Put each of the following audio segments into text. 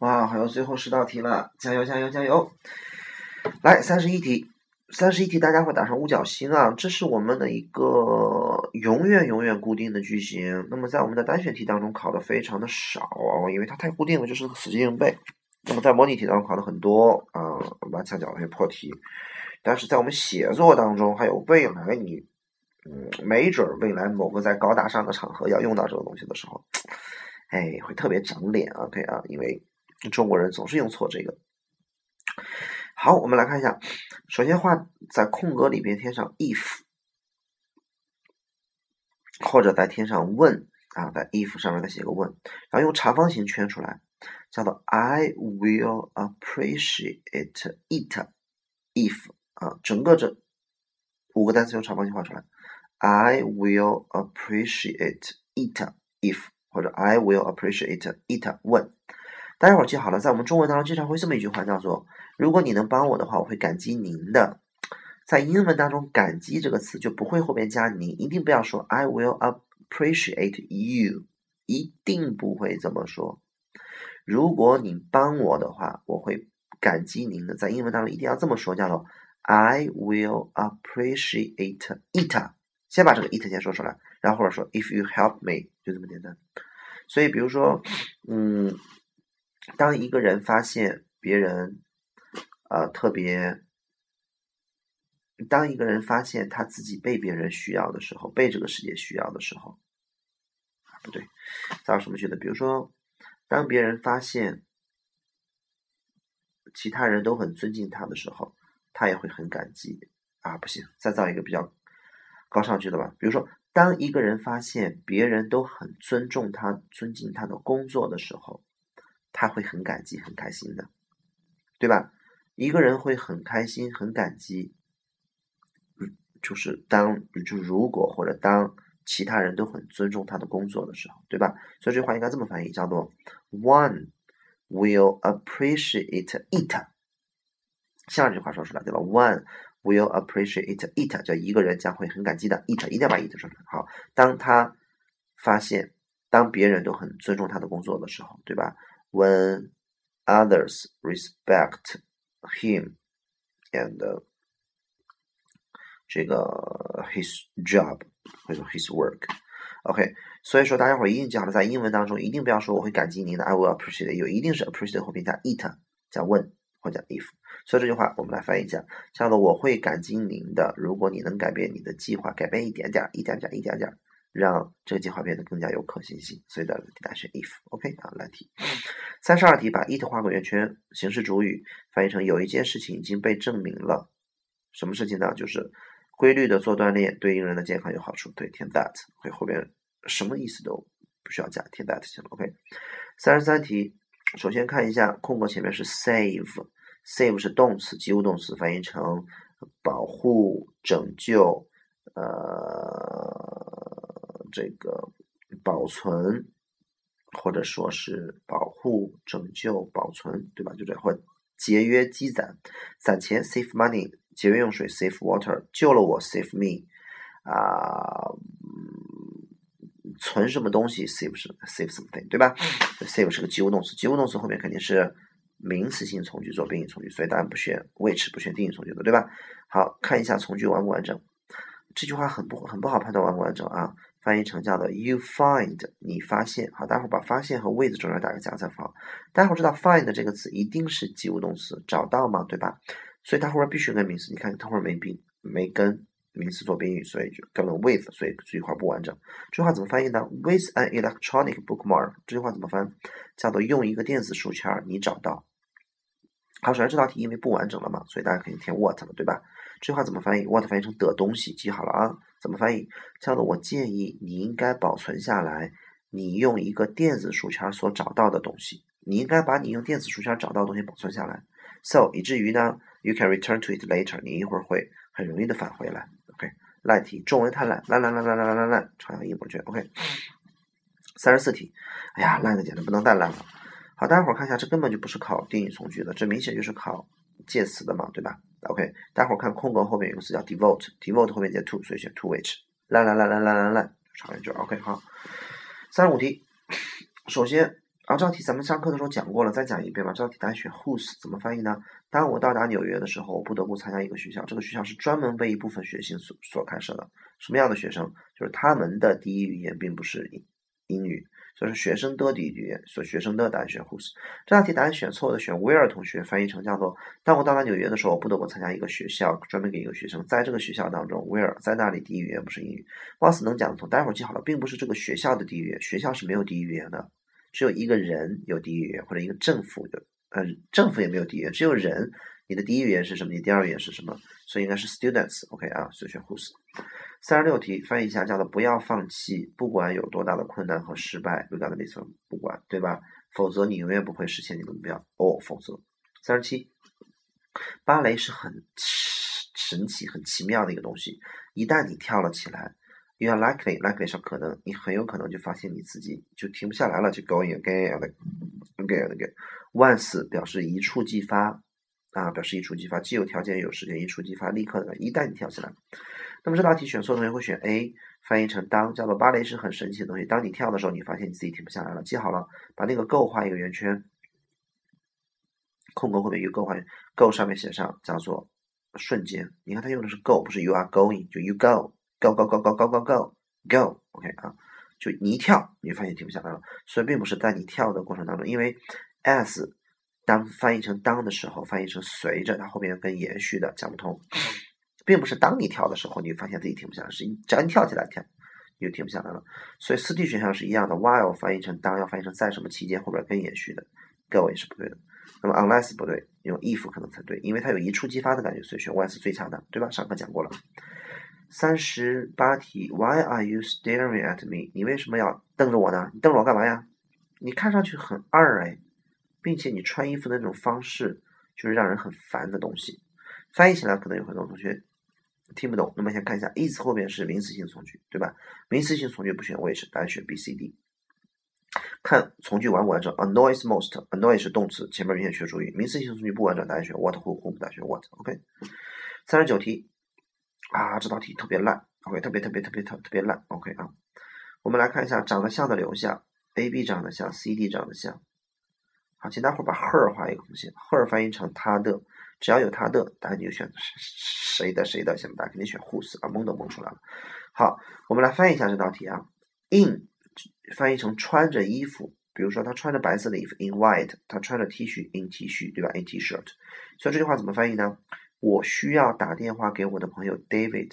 哇，还有最后十道题了，加油加油加油！来，三十一题，三十一题，大家会打上五角星啊，这是我们的一个永远永远固定的句型。那么在我们的单选题当中考的非常的少啊，因为它太固定了，就是死记硬背。那么在模拟题当中考的很多啊，完墙角那些破题。但是在我们写作当中，还有未来你，嗯，没准未来某个在高大上的场合要用到这个东西的时候，哎，会特别长脸，OK 啊，因为中国人总是用错这个。好，我们来看一下，首先画在空格里边填上 if，或者在填上 when 啊，在 if 上面再写个 when，，然后用长方形圈出来，叫做 I will appreciate it if。啊，整个这五个单词用长方形画出来。I will appreciate it if 或者 I will appreciate it when。大家伙记好了，在我们中文当中经常会这么一句话，叫做“如果你能帮我的话，我会感激您的”。在英文当中，“感激”这个词就不会后边加“您”，一定不要说 I will appreciate you，一定不会这么说。如果你帮我的话，我会感激您的。在英文当中一定要这么说，叫做。I will appreciate it。先把这个 it 先说出来，然后或者说 if you help me，就这么简单。所以，比如说，嗯，当一个人发现别人，呃，特别，当一个人发现他自己被别人需要的时候，被这个世界需要的时候，不对，造什么句子？比如说，当别人发现其他人都很尊敬他的时候。他也会很感激啊！不行，再造一个比较高上去的吧。比如说，当一个人发现别人都很尊重他、尊敬他的工作的时候，他会很感激、很开心的，对吧？一个人会很开心、很感激，就是当就如果或者当其他人都很尊重他的工作的时候，对吧？所以这句话应该这么翻译，叫做 “One will appreciate it”。下这句话说出来，对吧？One will appreciate it，叫一个人将会很感激的。it 一定要把 it 说出来。好，当他发现，当别人都很尊重他的工作的时候，对吧？When others respect him and 这个 his job 或者 his work，OK，所以说大家伙一定记好了，在英文当中一定不要说我会感激您的，I will appreciate you，一定是 appreciate 后面加 it 加 when 或者 if。所以这句话我们来翻译一下，叫做“我会感激您的，如果你能改变你的计划，改变一点点，一点点，一点点，让这个计划变得更加有可行性。”所以的答案是 if，OK 啊，来题。三十二题，把 it 画个圆圈，形式主语翻译成有一件事情已经被证明了，什么事情呢？就是规律的做锻炼对一个人的健康有好处。对，填 that，会后边什么意思都不需要加，填 that 就行了。OK。三十三题，首先看一下空格前面是 save。save 是动词，及物动词，翻译成保护、拯救，呃，这个保存，或者说是保护、拯救、保存，对吧？就这样，或节约、积攒、攒钱，save money，节约用水，save water，救了我，save me，啊，存什么东西，save 是 save something，对吧？save 是个及物动词，及物动词后面肯定是。名词性从句做宾语从句，所以答案不选 which 不选定语从句的，对吧？好看一下从句完不完整。这句话很不很不好判断完不完整啊。翻译成叫做 you find 你发现，好，待会儿把发现和 with 中间打个加载符号。待会儿知道 find 这个词一定是及物动词，找到嘛，对吧？所以它后边必须跟名词。你看它后边没宾没跟名词做宾语，所以就跟了 with，所以这句话不完整。这句话怎么翻译呢？With an electronic bookmark，这句话怎么翻？叫做用一个电子书签你找到。好，首先这道题因为不完整了嘛，所以大家肯定填 what 了，对吧？这句话怎么翻译？What 翻译成的东西，记好了啊。怎么翻译？亲爱的，我建议你应该保存下来，你用一个电子书签所找到的东西。你应该把你用电子书签找到的东西保存下来。So 以至于呢，you can return to it later。你一会儿会很容易的返回来。OK，烂题，中文太烂，烂烂烂烂烂烂烂烂，朝阳一博卷。OK，三十四题，哎呀，烂的简直不能再烂了。好，大家伙儿看一下，这根本就不是考定语从句的，这明显就是考介词的嘛，对吧？？OK，待会儿看空格后面有个词叫 devote，devote 后面接 to，所以选 to which，烂烂烂烂烂烂烂，抄一句。OK，好，三十五题，首先啊这道题咱们上课的时候讲过了，再讲一遍吧。这道题答案选 whose 怎么翻译呢？当我到达纽约的时候，我不得不参加一个学校，这个学校是专门为一部分学生所所开设的。什么样的学生？就是他们的第一语言并不是英英语，就是学生的第一语言，所学生的答案选 whose。这道题答案选错的选 where 同学翻译成叫做：当我到达纽约的时候，我不得不参加一个学校，专门给一个学生，在这个学校当中，where 在那里第一语言不是英语。貌似能讲的通，待会儿记好了，并不是这个学校的第一语言，学校是没有第一语言的。只有一个人有第一语言，或者一个政府的，呃，政府也没有第一，只有人。你的第一语言是什么？你第二语言是什么？所以应该是 students，OK 啊，所以选 whose。三十六题翻译一下，叫做不要放弃，不管有多大的困难和失败，有大的那层不管，对吧？否则你永远不会实现你的目标。哦，否则。三十七，芭蕾是很神奇、很奇妙的一个东西，一旦你跳了起来。You are likely, likely 是可能，你很有可能就发现你自己就停不下来了，就 going again, again, again. Once 表示一触即发，啊，表示一触即发，既有条件又有时间，一触即发，立刻的，一旦你跳起来。那么这道题选错同学会选 A，翻译成当，叫做芭蕾是很神奇的东西。当你跳的时候，你发现你自己停不下来了。记好了，把那个 go 画一个圆圈，空格后面一个 go 画，go 上面写上叫做瞬间。你看它用的是 go，不是 you are going，就 you go。Go go go go go go go go，OK 啊，就你一跳，你就发现停不下来了。所以并不是在你跳的过程当中，因为 as 当翻译成当的时候，翻译成随着，它后面跟延续的讲不通，并不是当你跳的时候，你发现自己停不下来，是只要你跳起来跳，你就停不下来了。所以四 D 选项是一样的，while 翻译成当要翻译成在什么期间后边跟延续的，go 也是不对的。那么 unless 不对，用 if 可能才对，因为它有一触即发的感觉，所以选 one 是最恰当，对吧？上课讲过了。三十八题，Why are you staring at me？你为什么要瞪着我呢？你瞪着我干嘛呀？你看上去很二哎，并且你穿衣服的那种方式就是让人很烦的东西。翻译起来可能有很多同学听不懂。那么先看一下，is 后边是名词性从句，对吧？名词性从句不选 which，答案选 B、C、D。看从句完不完整？Annoys most，annoy 是动词，前面明显缺主语。名词性从句不完整，答案选 what、who、whom，答案选 what。OK。三十九题。啊，这道题特别烂，OK，特别特别特别特特别烂，OK 啊。我们来看一下，长得像的留下，A、B 长得像，C、D 长得像。好，请大伙把 her 画一个空线，her 翻译成他的，只要有他的，答案就选谁的谁的，行吧大家肯定选 whose 啊，蒙都蒙出来了。好，我们来翻译一下这道题啊，in 翻译成穿着衣服，比如说他穿着白色的衣服，in white，他穿着 T 恤，in T 恤，对吧？in T-shirt。所以这句话怎么翻译呢？我需要打电话给我的朋友 David。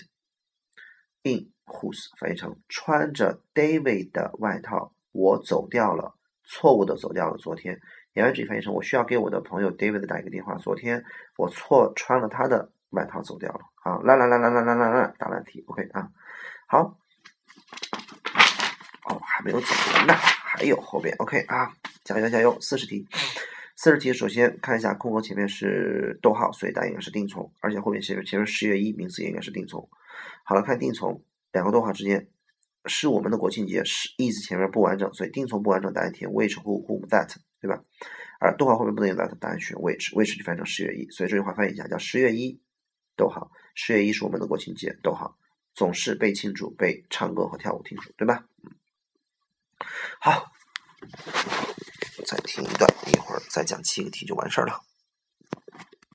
In whose 翻译成穿着 David 的外套，我走掉了，错误的走掉了。昨天，言外之意翻译成我需要给我的朋友 David 打一个电话。昨天我错穿了他的外套走掉了。好，来来来来来来来来，答烂题。OK 啊，好。哦，还没有讲完呢，还有后边。OK 啊，加油加油，四十题。四十题，首先看一下空格前面是逗号，所以答案应该是定从，而且后面前面前面十月一名词也应该是定从。好了，看定从，两个逗号之间是我们的国庆节，是 is 前面不完整，所以定从不完整，答案填 which who whom that，对吧？而逗号后面不能用 that，答案选 which，which 就翻译成十月一，所以这句话翻译一下叫十月一，逗号，十月一是我们的国庆节，逗号，总是被庆祝，被唱歌和跳舞庆祝，对吧？好。再听一段，一会儿再讲七个题就完事儿了。